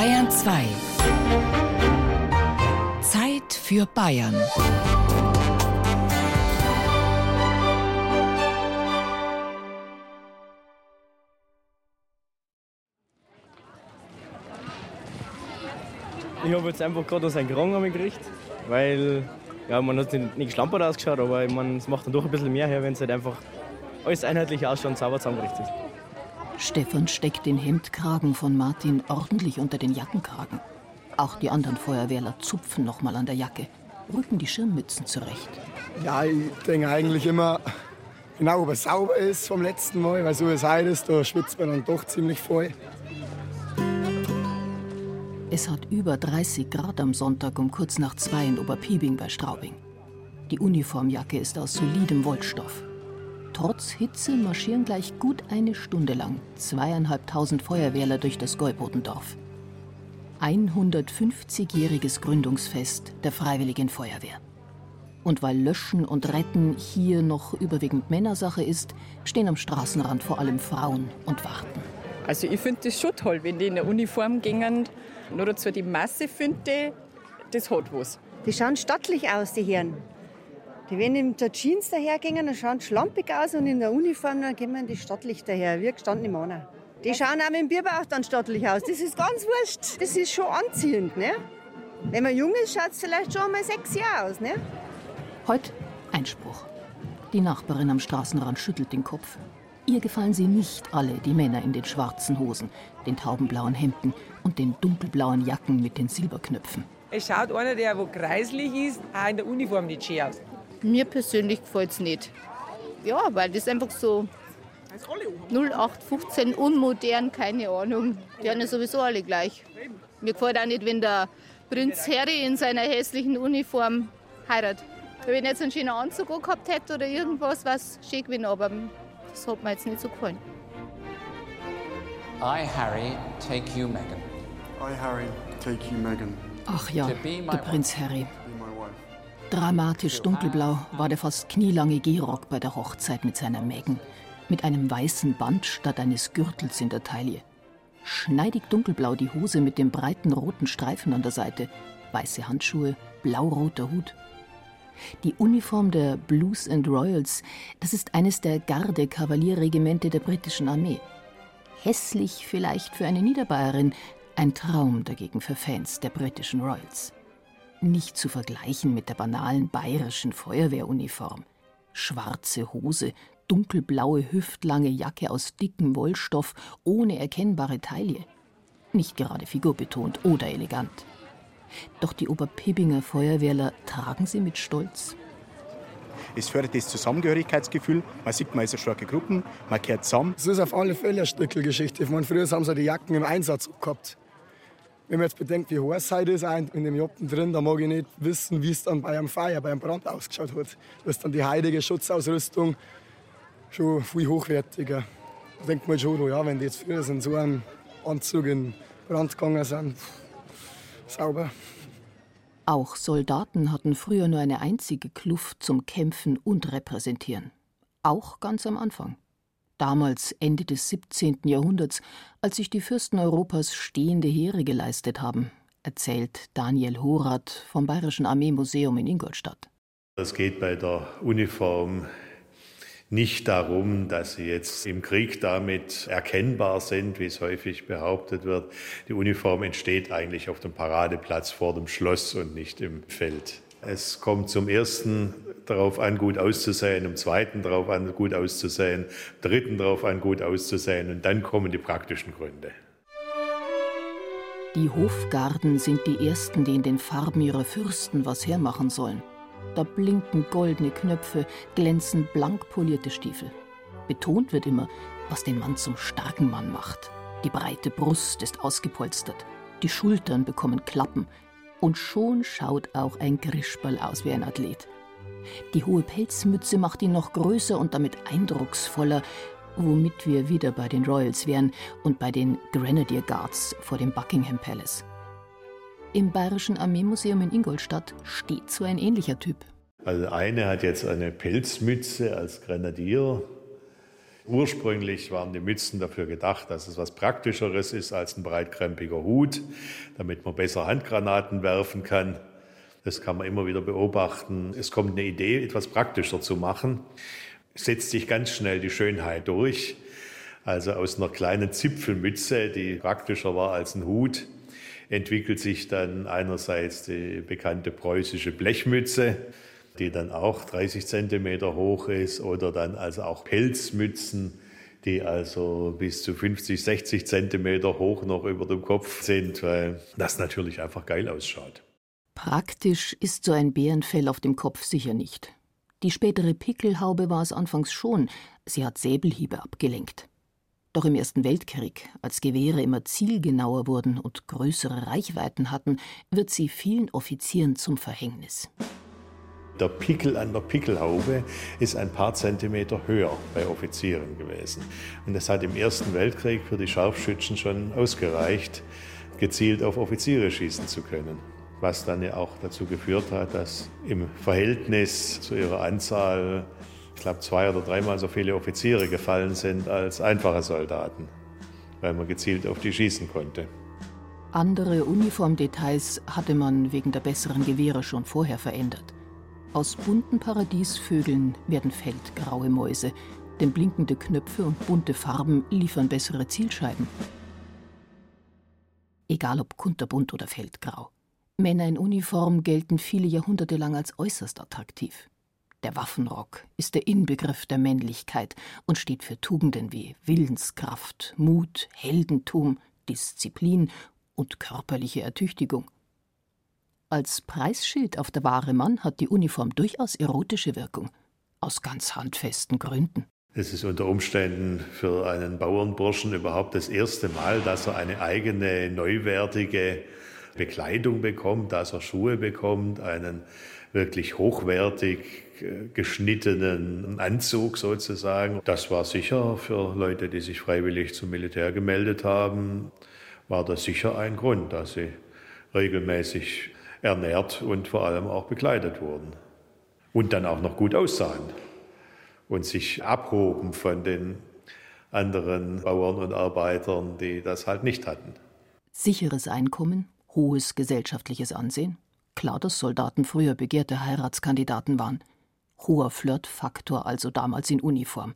Bayern 2. Zeit für Bayern. Ich habe jetzt einfach gerade aus einem Krang gekriegt, weil ja, man hat nicht, nicht geschlampert ausgeschaut, aber man, es macht dann doch ein bisschen mehr her, wenn es halt einfach alles einheitlich ausschaut und sauber zusammengerichtet ist. Stefan steckt den Hemdkragen von Martin ordentlich unter den Jackenkragen. Auch die anderen Feuerwehrler zupfen noch mal an der Jacke, rücken die Schirmmützen zurecht. Ja, ich denke eigentlich immer, genau, ob es sauber ist vom letzten Mal, weil so es heiß ist, da schwitzt man dann doch ziemlich voll. Es hat über 30 Grad am Sonntag um kurz nach zwei in Oberpiebing bei Straubing. Die Uniformjacke ist aus solidem Wollstoff. Trotz Hitze marschieren gleich gut eine Stunde lang zweieinhalbtausend Feuerwehrler durch das Gäubodendorf. 150-jähriges Gründungsfest der Freiwilligen Feuerwehr. Und weil Löschen und Retten hier noch überwiegend Männersache ist, stehen am Straßenrand vor allem Frauen und warten. Also ich finde das schon toll, wenn die in der Uniform gingen nur dazu die Masse finde, das hat was. Die schauen stattlich aus, die Herren. Die, wenn in der Jeans dahergehen, dann schauen schlampig aus und in der Uniform dann gehen die stattlich daher, wie gestandene Männer. Die schauen auch mit dem Bierbauch dann stattlich aus. Das ist ganz wurscht. Das ist schon anziehend. Ne? Wenn man jung ist, schaut es vielleicht schon mal sexy aus. Ne? Heute Einspruch. Die Nachbarin am Straßenrand schüttelt den Kopf. Ihr gefallen sie nicht alle, die Männer in den schwarzen Hosen, den taubenblauen Hemden und den dunkelblauen Jacken mit den Silberknöpfen. Es schaut einer, der wo kreislich ist, auch in der Uniform nicht schön aus. Mir persönlich gefällt es nicht. Ja, weil das einfach so 0815 unmodern, keine Ahnung. Die haben ja sowieso alle gleich. Mir gefällt auch nicht, wenn der Prinz Harry in seiner hässlichen Uniform heiratet. Wenn er jetzt einen schönen Anzug gehabt hätte oder irgendwas, was schick gewesen, aber das hat mir jetzt nicht so gefallen. I, Harry, take you, Meghan. I, Harry, take you, Meghan. Ach ja, der Prinz Harry. Dramatisch dunkelblau war der fast knielange Gehrock bei der Hochzeit mit seiner Meghan, mit einem weißen Band statt eines Gürtels in der Taille. Schneidig dunkelblau die Hose mit dem breiten roten Streifen an der Seite, weiße Handschuhe, blau-roter Hut. Die Uniform der Blues and Royals, das ist eines der Garde-Kavalierregimente der britischen Armee. Hässlich vielleicht für eine Niederbayerin, ein Traum dagegen für Fans der britischen Royals. Nicht zu vergleichen mit der banalen bayerischen Feuerwehruniform. Schwarze Hose, dunkelblaue hüftlange Jacke aus dickem Wollstoff ohne erkennbare Taille. Nicht gerade figurbetont oder elegant. Doch die Oberpibinger Feuerwehrler tragen sie mit Stolz. Es fördert das Zusammengehörigkeitsgefühl. Man sieht, man ist eine starke Gruppe, man kehrt zusammen. Es ist auf alle Fälle eine Stückelgeschichte. Ich meine, früher haben sie die Jacken im Einsatz gehabt. Wenn man jetzt bedenkt, wie heiß es ist in dem Joppen drin, dann mag ich nicht wissen, wie es dann bei einem Feuer, bei einem Brand ausgeschaut hat. Da ist dann die heilige Schutzausrüstung schon viel hochwertiger. Da denkt man schon, ja, wenn die jetzt früher in so einem Anzug in Brand gegangen sind, sauber. Auch Soldaten hatten früher nur eine einzige Kluft zum Kämpfen und Repräsentieren. Auch ganz am Anfang. Damals Ende des 17. Jahrhunderts, als sich die Fürsten Europas stehende Heere geleistet haben, erzählt Daniel Horath vom Bayerischen Armeemuseum in Ingolstadt. Es geht bei der Uniform nicht darum, dass sie jetzt im Krieg damit erkennbar sind, wie es häufig behauptet wird. Die Uniform entsteht eigentlich auf dem Paradeplatz vor dem Schloss und nicht im Feld. Es kommt zum ersten darauf an, gut auszusehen, im zweiten darauf an, gut auszusehen, im dritten darauf an, gut auszusehen und dann kommen die praktischen Gründe. Die Hofgarden sind die ersten, die in den Farben ihrer Fürsten was hermachen sollen. Da blinken goldene Knöpfe, glänzen blank polierte Stiefel. Betont wird immer, was den Mann zum starken Mann macht. Die breite Brust ist ausgepolstert, die Schultern bekommen Klappen und schon schaut auch ein Grischball aus wie ein Athlet. Die hohe Pelzmütze macht ihn noch größer und damit eindrucksvoller, womit wir wieder bei den Royals wären und bei den Grenadier Guards vor dem Buckingham Palace. Im Bayerischen Armeemuseum in Ingolstadt steht so ein ähnlicher Typ. Also eine hat jetzt eine Pelzmütze als Grenadier, Ursprünglich waren die Mützen dafür gedacht, dass es was Praktischeres ist als ein breitkrempiger Hut, damit man besser Handgranaten werfen kann. Das kann man immer wieder beobachten. Es kommt eine Idee, etwas praktischer zu machen. Setzt sich ganz schnell die Schönheit durch. Also aus einer kleinen Zipfelmütze, die praktischer war als ein Hut, entwickelt sich dann einerseits die bekannte preußische Blechmütze, die dann auch 30 Zentimeter hoch ist, oder dann also auch Pelzmützen, die also bis zu 50, 60 Zentimeter hoch noch über dem Kopf sind, weil das natürlich einfach geil ausschaut. Praktisch ist so ein Bärenfell auf dem Kopf sicher nicht. Die spätere Pickelhaube war es anfangs schon, sie hat Säbelhiebe abgelenkt. Doch im Ersten Weltkrieg, als Gewehre immer zielgenauer wurden und größere Reichweiten hatten, wird sie vielen Offizieren zum Verhängnis. Der Pickel an der Pickelhaube ist ein paar Zentimeter höher bei Offizieren gewesen. Und das hat im Ersten Weltkrieg für die Scharfschützen schon ausgereicht, gezielt auf Offiziere schießen zu können was dann ja auch dazu geführt hat, dass im Verhältnis zu ihrer Anzahl, ich glaube, zwei oder dreimal so viele Offiziere gefallen sind als einfache Soldaten, weil man gezielt auf die schießen konnte. Andere Uniformdetails hatte man wegen der besseren Gewehre schon vorher verändert. Aus bunten Paradiesvögeln werden feldgraue Mäuse, denn blinkende Knöpfe und bunte Farben liefern bessere Zielscheiben. Egal ob kunterbunt oder feldgrau. Männer in Uniform gelten viele Jahrhunderte lang als äußerst attraktiv. Der Waffenrock ist der Inbegriff der Männlichkeit und steht für Tugenden wie Willenskraft, Mut, Heldentum, Disziplin und körperliche Ertüchtigung. Als Preisschild auf der wahre Mann hat die Uniform durchaus erotische Wirkung, aus ganz handfesten Gründen. Es ist unter Umständen für einen Bauernburschen überhaupt das erste Mal, dass er eine eigene, neuwertige Bekleidung bekommt, dass er Schuhe bekommt, einen wirklich hochwertig äh, geschnittenen Anzug sozusagen. Das war sicher für Leute, die sich freiwillig zum Militär gemeldet haben, war das sicher ein Grund, dass sie regelmäßig ernährt und vor allem auch bekleidet wurden. Und dann auch noch gut aussahen und sich abhoben von den anderen Bauern und Arbeitern, die das halt nicht hatten. Sicheres Einkommen, hohes gesellschaftliches Ansehen. Klar, dass Soldaten früher begehrte Heiratskandidaten waren. Hoher Flirtfaktor also damals in Uniform.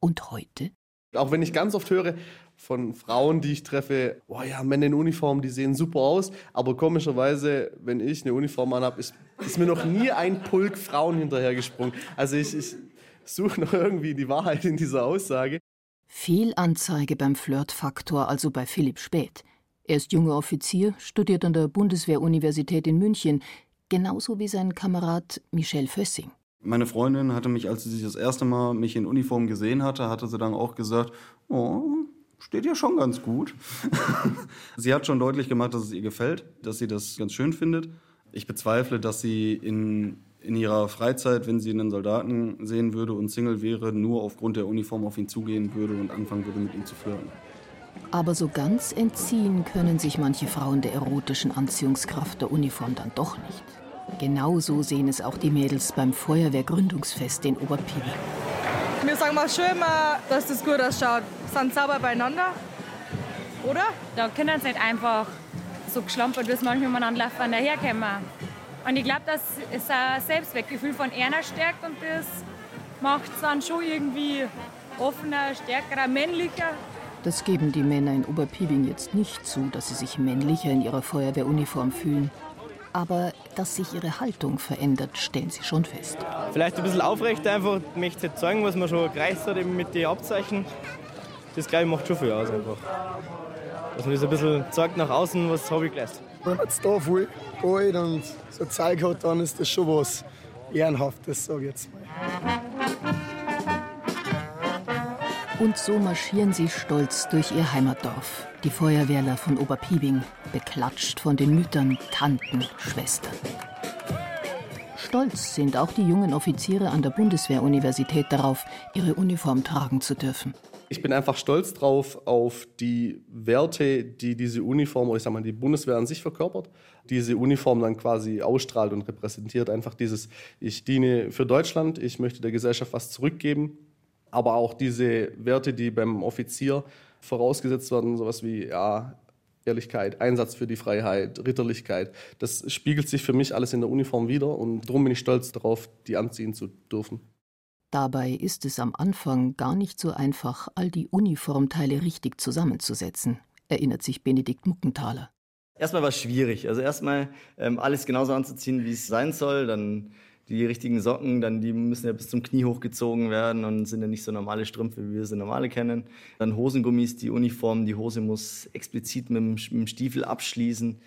Und heute? Auch wenn ich ganz oft höre von Frauen, die ich treffe, oh ja, Männer in Uniform, die sehen super aus, aber komischerweise, wenn ich eine Uniform anhabe, ist, ist mir noch nie ein Pulk Frauen hinterhergesprungen. Also ich, ich suche noch irgendwie die Wahrheit in dieser Aussage. Fehlanzeige beim Flirtfaktor also bei Philipp Späth. Er ist junger Offizier, studiert an der Bundeswehruniversität in München, genauso wie sein Kamerad Michel Fössing. Meine Freundin hatte mich, als sie sich das erste Mal mich in Uniform gesehen hatte, hatte sie dann auch gesagt, oh, steht ja schon ganz gut. sie hat schon deutlich gemacht, dass es ihr gefällt, dass sie das ganz schön findet. Ich bezweifle, dass sie in, in ihrer Freizeit, wenn sie einen Soldaten sehen würde und Single wäre, nur aufgrund der Uniform auf ihn zugehen würde und anfangen würde, mit ihm zu flirten. Aber so ganz entziehen können sich manche Frauen der erotischen Anziehungskraft der Uniform dann doch nicht. Genauso sehen es auch die Mädels beim Feuerwehrgründungsfest in Oberpiwi. Wir sagen mal schön, dass das gut ausschaut. Sind sauber beieinander, oder? Da können sie nicht einfach so geschlampert, wie es manchmal umeinander laufen, daherkommen. Und ich glaube, dass es ein Selbstwertgefühl von einer stärkt und das macht es dann schon irgendwie offener, stärkerer, männlicher. Das geben die Männer in Oberpiebing jetzt nicht zu, dass sie sich männlicher in ihrer Feuerwehruniform fühlen. Aber dass sich ihre Haltung verändert, stellen sie schon fest. Vielleicht ein bisschen aufrecht einfach, möchte zeigen, was man schon gereicht hat eben mit den Abzeichen. Das glaube ich macht schon viel aus einfach. Dass man das ein bisschen zeigt nach außen, was habe ich geleistet. Wenn man jetzt da voll geht und so Zeug hat, dann ist das schon was Ehrenhaftes, sage ich jetzt mal. Und so marschieren sie stolz durch ihr Heimatdorf, die Feuerwehrler von Oberpiebing, beklatscht von den Müttern, Tanten, Schwestern. Stolz sind auch die jungen Offiziere an der Bundeswehruniversität darauf, ihre Uniform tragen zu dürfen. Ich bin einfach stolz drauf auf die Werte, die diese Uniform oder ich sag mal die Bundeswehr an sich verkörpert. Diese Uniform dann quasi ausstrahlt und repräsentiert einfach dieses ich diene für Deutschland, ich möchte der Gesellschaft was zurückgeben Aber auch diese Werte, die beim Offizier vorausgesetzt werden, sowas wie ja, Ehrlichkeit, Einsatz für die Freiheit, Ritterlichkeit, das spiegelt sich für mich alles in der Uniform wieder und darum bin ich stolz darauf, die anziehen zu dürfen. Dabei ist es am Anfang gar nicht so einfach, all die Uniformteile richtig zusammenzusetzen, erinnert sich Benedikt Muckenthaler. Erstmal war es schwierig. Also erstmal ähm, alles genauso anzuziehen, wie es sein soll. Dann die richtigen Socken, dann die müssen ja bis zum Knie hochgezogen werden und sind ja nicht so normale Strümpfe, wie wir sie normale kennen. Dann Hosengummis, die Uniform, die Hose muss explizit mit dem, mit dem Stiefel abschließen.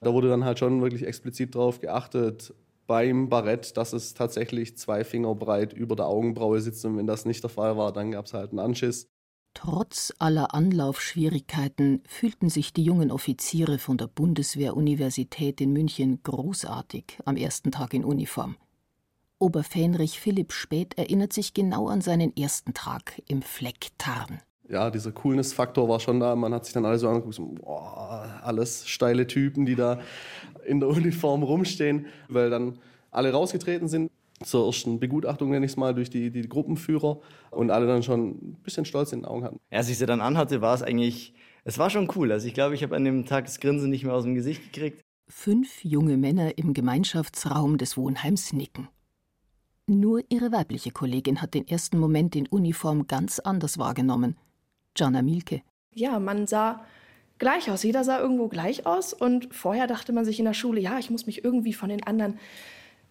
Da wurde dann halt schon wirklich explizit drauf geachtet, beim Barett, dass es tatsächlich zwei Finger breit über der Augenbraue sitzt. Und wenn das nicht der Fall war, dann gab es halt einen Anschiss. Trotz aller Anlaufschwierigkeiten fühlten sich die jungen Offiziere von der Bundeswehr-Universität in München großartig am ersten Tag in Uniform. Oberfähnrich Philipp Späth erinnert sich genau an seinen ersten Tag im Fleck Tarn. Ja, dieser Coolness-Faktor war schon da. Man hat sich dann alle so angeguckt, so, boah, alles steile Typen, die da in der Uniform rumstehen, weil dann alle rausgetreten sind zur ersten Begutachtung, nenne ich es mal, durch die, die Gruppenführer und alle dann schon ein bisschen Stolz in den Augen hatten. Als ich sie dann anhatte, war es eigentlich, es war schon cool. Also ich glaube, ich habe an dem Tag das Grinsen nicht mehr aus dem Gesicht gekriegt. Fünf junge Männer im Gemeinschaftsraum des Wohnheims nicken. Nur ihre weibliche Kollegin hat den ersten Moment in Uniform ganz anders wahrgenommen. Jana Mielke. Ja, man sah gleich aus. Jeder sah irgendwo gleich aus. Und vorher dachte man sich in der Schule, ja, ich muss mich irgendwie von den anderen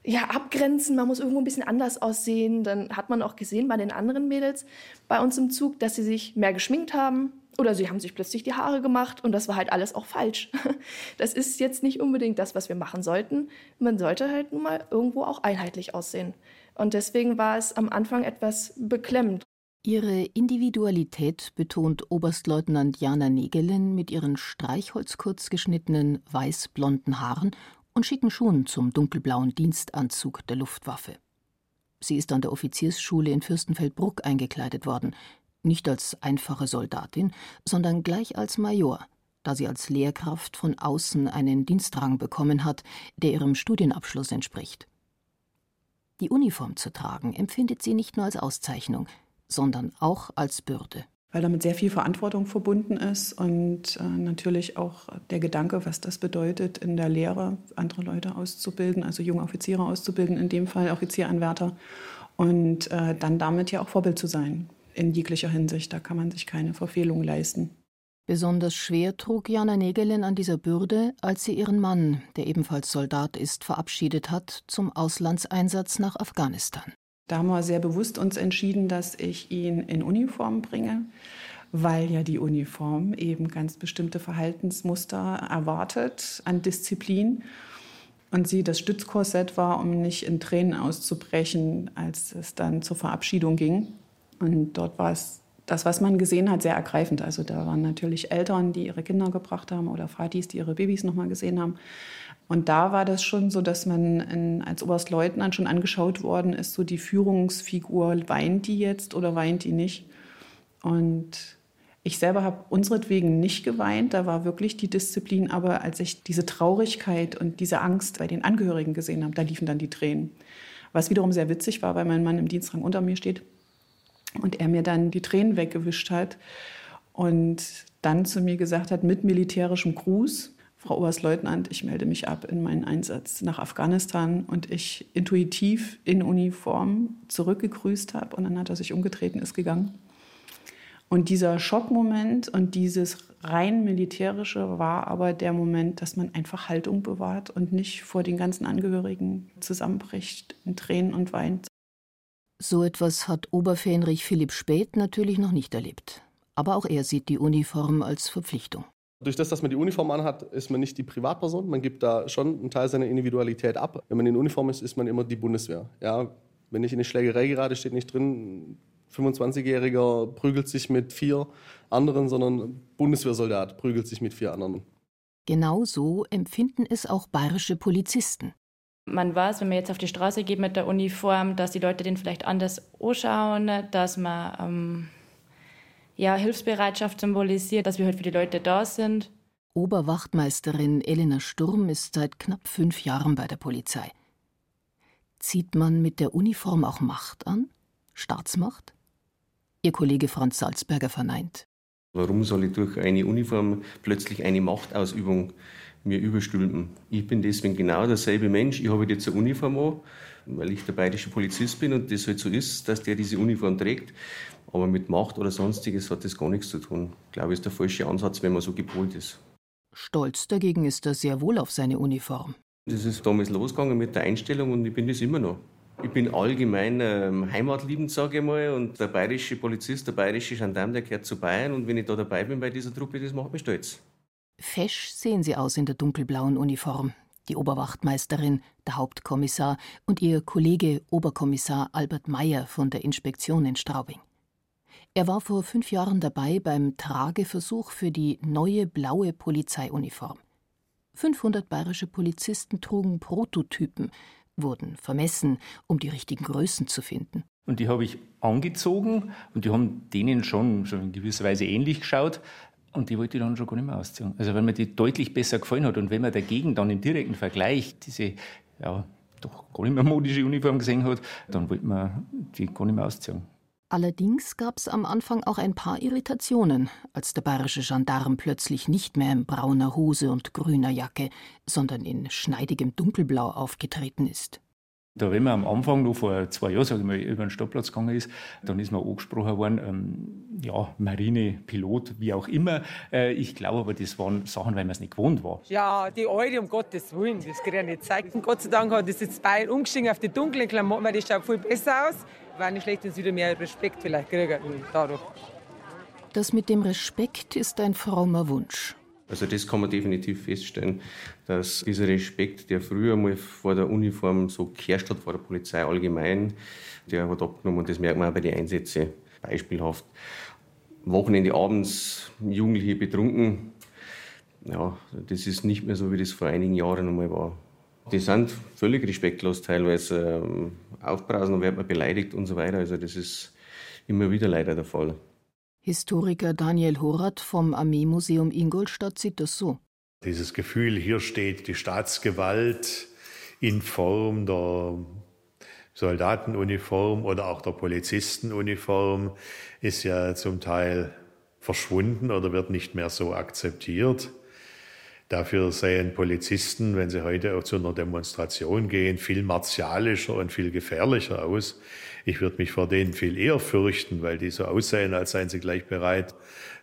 ja, abgrenzen, man muss irgendwo ein bisschen anders aussehen. Dann hat man auch gesehen bei den anderen Mädels bei uns im Zug, dass sie sich mehr geschminkt haben oder sie haben sich plötzlich die Haare gemacht und das war halt alles auch falsch. Das ist jetzt nicht unbedingt das, was wir machen sollten. Man sollte halt nun mal irgendwo auch einheitlich aussehen. Und deswegen war es am Anfang etwas beklemmend. Ihre Individualität betont Oberstleutnant Jana Negelin mit ihren streichholzkurz geschnittenen weiß-blonden Haaren und schicken Schuhen zum dunkelblauen Dienstanzug der Luftwaffe. Sie ist an der Offiziersschule in Fürstenfeldbruck eingekleidet worden, nicht als einfache Soldatin, sondern gleich als Major, da sie als Lehrkraft von außen einen Dienstrang bekommen hat, der ihrem Studienabschluss entspricht. Die Uniform zu tragen empfindet sie nicht nur als Auszeichnung, sondern auch als Bürde. Weil damit sehr viel Verantwortung verbunden ist und äh, natürlich auch der Gedanke, was das bedeutet, in der Lehre andere Leute auszubilden, also junge Offiziere auszubilden, in dem Fall Offizieranwärter, und äh, dann damit ja auch Vorbild zu sein in jeglicher Hinsicht. Da kann man sich keine Verfehlung leisten. Besonders schwer trug Jana Negelin an dieser Bürde, als sie ihren Mann, der ebenfalls Soldat ist, verabschiedet hat zum Auslandseinsatz nach Afghanistan. Da haben wir sehr bewusst uns entschieden, dass ich ihn in Uniform bringe, weil ja die Uniform eben ganz bestimmte Verhaltensmuster erwartet an Disziplin. Und sie das Stützkorsett war, um nicht in Tränen auszubrechen, als es dann zur Verabschiedung ging. Und dort war es das, was man gesehen hat, sehr ergreifend. Also da waren natürlich Eltern, die ihre Kinder gebracht haben oder Vatis, die ihre Babys noch mal gesehen haben. Und da war das schon so, dass man in, als Oberstleutnant schon angeschaut worden ist, so die Führungsfigur, weint die jetzt oder weint die nicht? Und ich selber habe unseretwegen nicht geweint, da war wirklich die Disziplin, aber als ich diese Traurigkeit und diese Angst bei den Angehörigen gesehen habe, da liefen dann die Tränen. Was wiederum sehr witzig war, weil mein Mann im Dienstrang unter mir steht und er mir dann die Tränen weggewischt hat und dann zu mir gesagt hat, mit militärischem Gruß, Frau Oberstleutnant, ich melde mich ab in meinen Einsatz nach Afghanistan und ich intuitiv in Uniform zurückgegrüßt habe und dann hat er sich umgedreht und ist gegangen. Und dieser Schockmoment und dieses rein militärische war aber der Moment, dass man einfach Haltung bewahrt und nicht vor den ganzen Angehörigen zusammenbricht in Tränen und weint. So etwas hat Oberfähnrich Philipp Späth natürlich noch nicht erlebt. Aber auch er sieht die Uniform als Verpflichtung. Durch das, dass man die Uniform anhat, ist man nicht die Privatperson. Man gibt da schon einen Teil seiner Individualität ab. Wenn man in Uniform ist, ist man immer die Bundeswehr. Ja, wenn ich in eine Schlägerei gerade, steht nicht drin, 25-Jähriger prügelt sich mit vier anderen, sondern Bundeswehrsoldat prügelt sich mit vier anderen. Genau so empfinden es auch bayerische Polizisten. Man weiß, wenn man jetzt auf die Straße geht mit der Uniform, dass die Leute den vielleicht anders anschauen, dass man ähm, ja, Hilfsbereitschaft symbolisiert, dass wir heute halt für die Leute da sind. Oberwachtmeisterin Elena Sturm ist seit knapp fünf Jahren bei der Polizei. Zieht man mit der Uniform auch Macht an? Staatsmacht? Ihr Kollege Franz Salzberger verneint. Warum soll ich durch eine Uniform plötzlich eine Machtausübung mir überstülpen? Ich bin deswegen genau derselbe Mensch. Ich habe jetzt eine Uniform an, weil ich der bayerische Polizist bin und das halt so ist, dass der diese Uniform trägt. Aber mit Macht oder sonstiges hat das gar nichts zu tun. Ich glaube, ist der falsche Ansatz, wenn man so gepolt ist. Stolz dagegen ist er sehr wohl auf seine Uniform. Das ist damals losgegangen mit der Einstellung und ich bin das immer noch. Ich bin allgemein ähm, heimatliebend, sage ich mal, und der bayerische Polizist, der bayerische Gendarm, der gehört zu Bayern und wenn ich da dabei bin bei dieser Truppe, das macht mich stolz. Fesch sehen sie aus in der dunkelblauen Uniform. Die Oberwachtmeisterin, der Hauptkommissar und ihr Kollege Oberkommissar Albert Meyer von der Inspektion in Straubing. Er war vor fünf Jahren dabei beim Trageversuch für die neue blaue Polizeiuniform. 500 bayerische Polizisten trugen Prototypen, wurden vermessen, um die richtigen Größen zu finden. Und die habe ich angezogen und die haben denen schon, schon in gewisser Weise ähnlich geschaut. Und die wollte ich dann schon gar nicht mehr ausziehen. Also wenn mir die deutlich besser gefallen hat und wenn man dagegen dann im direkten Vergleich diese ja, doch gar nicht mehr modische Uniform gesehen hat, dann wollte man die gar nicht mehr ausziehen. Allerdings gab es am Anfang auch ein paar Irritationen, als der bayerische Gendarm plötzlich nicht mehr in brauner Hose und grüner Jacke, sondern in schneidigem Dunkelblau aufgetreten ist. Da, wenn man am Anfang noch vor zwei Jahren, sage ich mal, über den Stadtplatz gegangen ist, dann ist man angesprochen worden, ähm, ja, Marine, Pilot, wie auch immer. Äh, ich glaube aber, das waren Sachen, weil man es nicht gewohnt war. Ja, die Alte, um Gottes Willen, das kann ich nicht zeigen. Gott sei Dank hat das jetzt Bayern umgestiegen auf die dunklen Klamotten, weil das schaut viel besser aus. War nicht schlecht, dass wieder mehr Respekt vielleicht kriegen dadurch. Das mit dem Respekt ist ein frommer Wunsch. Also das kann man definitiv feststellen, dass dieser Respekt, der früher mal vor der Uniform so geherrscht hat, vor der Polizei allgemein, der hat abgenommen und das merkt man auch bei den Einsätzen. Beispielhaft Wochenende abends Jugendliche betrunken. Ja, das ist nicht mehr so, wie das vor einigen Jahren einmal war. Die sind völlig respektlos teilweise. Ähm, aufbrausen, dann wird man beleidigt und so weiter. Also das ist immer wieder leider der Fall. Historiker Daniel Horath vom Armeemuseum Ingolstadt sieht das so. Dieses Gefühl, hier steht die Staatsgewalt in Form der Soldatenuniform oder auch der Polizistenuniform, ist ja zum Teil verschwunden oder wird nicht mehr so akzeptiert. Dafür seien Polizisten, wenn sie heute zu einer Demonstration gehen, viel martialischer und viel gefährlicher aus. Ich würde mich vor denen viel eher fürchten, weil die so aussehen, als seien sie gleich bereit,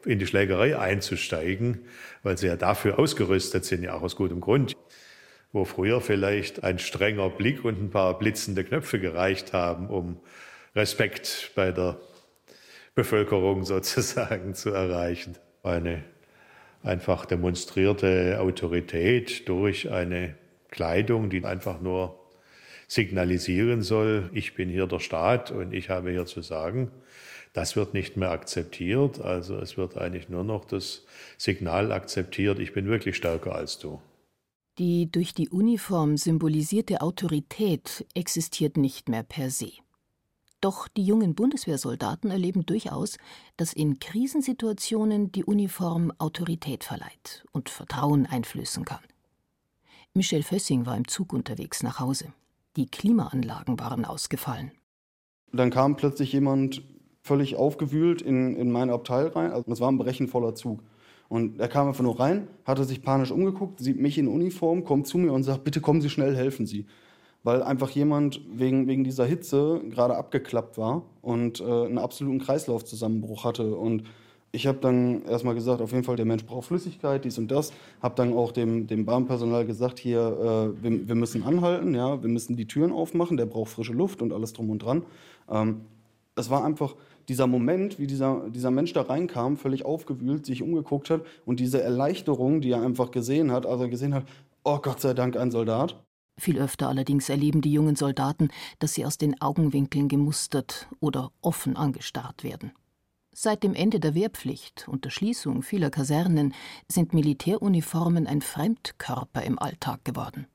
in die Schlägerei einzusteigen, weil sie ja dafür ausgerüstet sind, ja auch aus gutem Grund. Wo früher vielleicht ein strenger Blick und ein paar blitzende Knöpfe gereicht haben, um Respekt bei der Bevölkerung sozusagen zu erreichen. Eine einfach demonstrierte Autorität durch eine Kleidung, die einfach nur signalisieren soll, ich bin hier der Staat und ich habe hier zu sagen. Das wird nicht mehr akzeptiert. Also es wird eigentlich nur noch das Signal akzeptiert, ich bin wirklich stärker als du. Die durch die Uniform symbolisierte Autorität existiert nicht mehr per se. Doch die jungen Bundeswehrsoldaten erleben durchaus, dass in Krisensituationen die Uniform Autorität verleiht und Vertrauen einflößen kann. Michel Fössing war im Zug unterwegs nach Hause. Die Klimaanlagen waren ausgefallen. Dann kam plötzlich jemand völlig aufgewühlt in, in mein Abteil rein. Also es war ein brechenvoller Zug. Und er kam einfach nur rein, hatte sich panisch umgeguckt, sieht mich in Uniform, kommt zu mir und sagt, bitte kommen Sie schnell, helfen Sie. Weil einfach jemand wegen, wegen dieser Hitze gerade abgeklappt war und äh, einen absoluten Kreislaufzusammenbruch hatte. Und ich habe dann erstmal gesagt, auf jeden Fall, der Mensch braucht Flüssigkeit, dies und das. Habe dann auch dem, dem Bahnpersonal gesagt, hier, äh, wir, wir, müssen anhalten, ja, wir müssen die Türen aufmachen, der braucht frische Luft und alles drum und dran. Ähm, es war einfach dieser Moment, wie dieser, dieser Mensch da reinkam, völlig aufgewühlt, sich umgeguckt hat und diese Erleichterung, die er einfach gesehen hat, also gesehen hat, oh Gott sei Dank ein Soldat. Viel öfter allerdings erleben die jungen Soldaten, dass sie aus den Augenwinkeln gemustert oder offen angestarrt werden. Seit dem Ende der Wehrpflicht und der Schließung vieler Kasernen sind Militäruniformen ein Fremdkörper im Alltag geworden.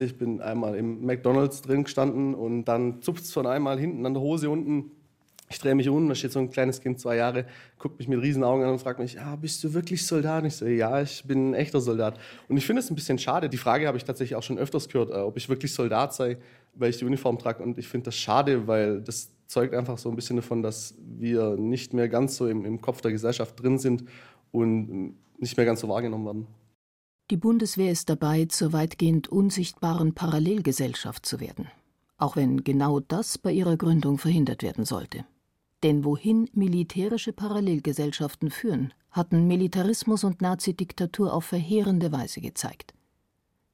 Ich bin einmal im McDonalds drin gestanden und dann zupft es von einmal hinten an der Hose unten. Ich drehe mich um, da steht so ein kleines Kind, zwei Jahre, guckt mich mit riesen Augen an und fragt mich, ah, bist du wirklich Soldat? Und ich so, ja, ich bin ein echter Soldat. Und ich finde es ein bisschen schade. Die Frage habe ich tatsächlich auch schon öfters gehört, äh, ob ich wirklich Soldat sei, weil ich die Uniform trage. Und ich finde das schade, weil das zeugt einfach so ein bisschen davon, dass wir nicht mehr ganz so im, im Kopf der Gesellschaft drin sind und nicht mehr ganz so wahrgenommen werden. Die Bundeswehr ist dabei, zur weitgehend unsichtbaren Parallelgesellschaft zu werden, auch wenn genau das bei ihrer Gründung verhindert werden sollte. Denn wohin militärische Parallelgesellschaften führen, hatten Militarismus und Nazidiktatur auf verheerende Weise gezeigt.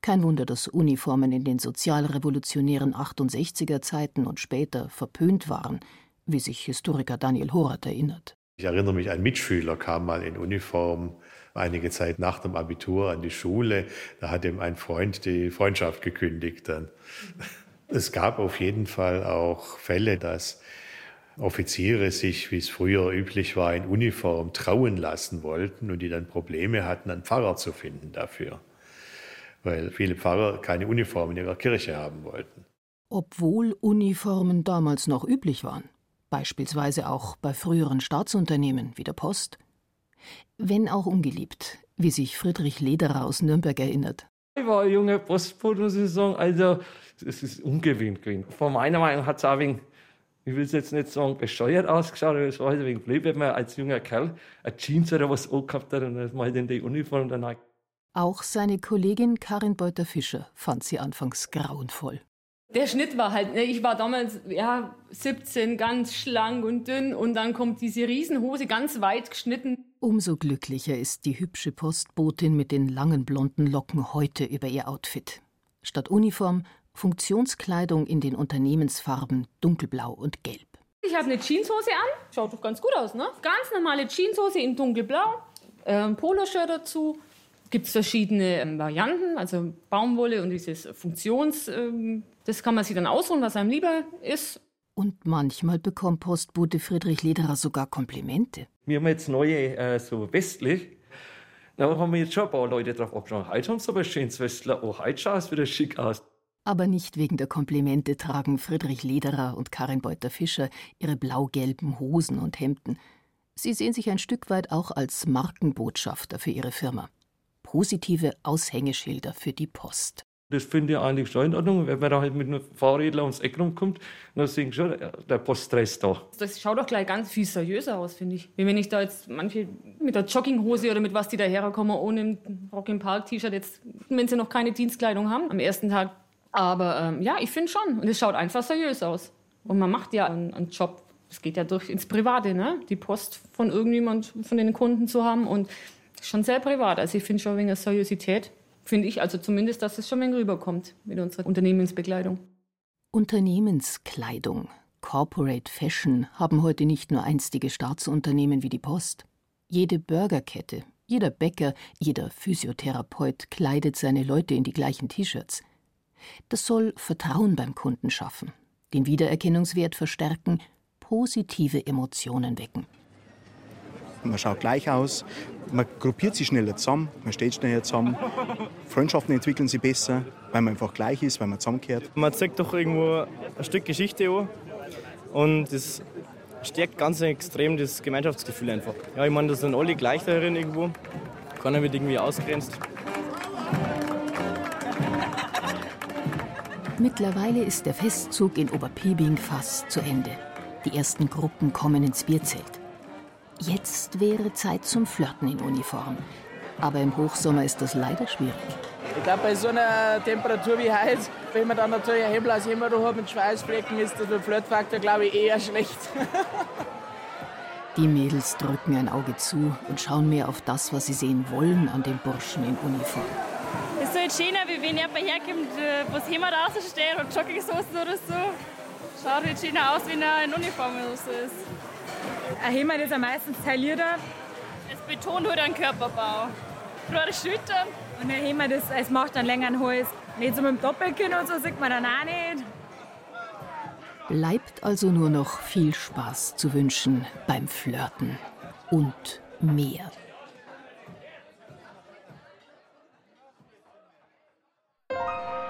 Kein Wunder, dass Uniformen in den sozialrevolutionären 68er Zeiten und später verpönt waren, wie sich Historiker Daniel Horath erinnert. Ich erinnere mich, ein Mitschüler kam mal in Uniform einige Zeit nach dem Abitur an die Schule. Da hat ihm ein Freund die Freundschaft gekündigt. Dann. Es gab auf jeden Fall auch Fälle, dass Offiziere sich, wie es früher üblich war, in Uniform trauen lassen wollten und die dann Probleme hatten, einen Pfarrer zu finden dafür. Weil viele Pfarrer keine Uniform in ihrer Kirche haben wollten. Obwohl Uniformen damals noch üblich waren, beispielsweise auch bei früheren Staatsunternehmen wie der Post. Wenn auch ungeliebt, wie sich Friedrich Lederer aus Nürnberg erinnert. Ich war ein junger Postbote, muss ich sagen. Also, es ist ungewöhnlich gewesen. Von meiner Meinung hat es auch wegen ich will es jetzt nicht sagen, bescheuert ausgeschaut, aber es war halt wegen blöd, wenn man als junger Kerl eine Jeans oder was angehabt hat und dann mal in die Uniform danach. Auch seine Kollegin Karin Beuter-Fischer fand sie anfangs grauenvoll. Der Schnitt war halt, ne, ich war damals ja 17, ganz schlank und dünn und dann kommt diese Riesenhose ganz weit geschnitten. Umso glücklicher ist die hübsche Postbotin mit den langen blonden Locken heute über ihr Outfit. Statt Uniform Funktionskleidung in den Unternehmensfarben dunkelblau und gelb. Ich habe eine Jeanshose an, schaut doch ganz gut aus, ne? Ganz normale Jeanshose in dunkelblau, äh, Poloshirt dazu. Gibt es verschiedene ähm, Varianten, also Baumwolle und dieses Funktions. Ähm, das kann man sich dann aussuchen, was einem lieber ist. Und manchmal bekommt Postbote Friedrich Lederer sogar Komplimente. Wir haben jetzt neue, äh, so westlich. Da haben wir jetzt schon ein paar Leute drauf abgeschaut. Heute haben sie aber ein schönes Westler. Oh, heute schaut es wieder schick aus. Aber nicht wegen der Komplimente tragen Friedrich Lederer und Karin Beuter-Fischer ihre blau-gelben Hosen und Hemden. Sie sehen sich ein Stück weit auch als Markenbotschafter für ihre Firma. Positive Aushängeschilder für die Post. Das finde ich eigentlich schon in Ordnung. Wenn man da halt mit einem Fahrrädler ums Eck rumkommt, dann sehe ich schon, der Poststress da. Das schaut doch gleich ganz viel seriöser aus, finde ich. Wie wenn ich da jetzt manche mit der Jogginghose oder mit was die daherkommen, ohne Rock im Park-T-Shirt, jetzt, wenn sie noch keine Dienstkleidung haben, am ersten Tag aber ähm, ja, ich finde schon. Und es schaut einfach seriös aus. Und man macht ja einen, einen Job. Es geht ja durch ins Private, ne? Die Post von irgendjemand, von den Kunden zu haben. Und schon sehr privat. Also ich finde schon wegen der Seriosität, finde ich also zumindest, dass es schon ein rüberkommt mit unserer Unternehmensbekleidung. Unternehmenskleidung, Corporate Fashion haben heute nicht nur einstige Staatsunternehmen wie die Post. Jede Burgerkette, jeder Bäcker, jeder Physiotherapeut kleidet seine Leute in die gleichen T-Shirts. Das soll Vertrauen beim Kunden schaffen, den Wiedererkennungswert verstärken, positive Emotionen wecken. Man schaut gleich aus, man gruppiert sich schneller zusammen, man steht schneller zusammen. Freundschaften entwickeln sich besser, weil man einfach gleich ist, weil man zusammengehört. Man zeigt doch irgendwo ein Stück Geschichte an und das stärkt ganz extrem das Gemeinschaftsgefühl einfach. Ja, ich meine, das sind alle gleich darin irgendwo, keiner wird irgendwie ausgrenzt. Mittlerweile ist der Festzug in Oberpebing fast zu Ende. Die ersten Gruppen kommen ins Bierzelt. Jetzt wäre Zeit zum Flirten in Uniform. Aber im Hochsommer ist das leider schwierig. Ich glaube, bei so einer Temperatur wie heute, wenn man dann natürlich ein Hemdblaus immer noch hat mit Schweißflecken, ist der Flirtfaktor, glaube ich, eher schlecht. Die Mädels drücken ein Auge zu und schauen mehr auf das, was sie sehen wollen an den Burschen in Uniform. Es ist halt schöner, wie wenn jemand herkommt, was Hemd raussteht und Jogginghosen oder so. Schaut halt schöner aus, wenn er in Uniform oder so ist. Ein Hemd ist am meisten taillierter. Es betont halt einen Körperbau. Gerade Schultern. Und ein Hemd, das, es macht einen längeren Hals. Nicht so mit dem Doppelkinn und so sieht man dann auch nicht. Bleibt also nur noch viel Spaß zu wünschen beim Flirten und mehr.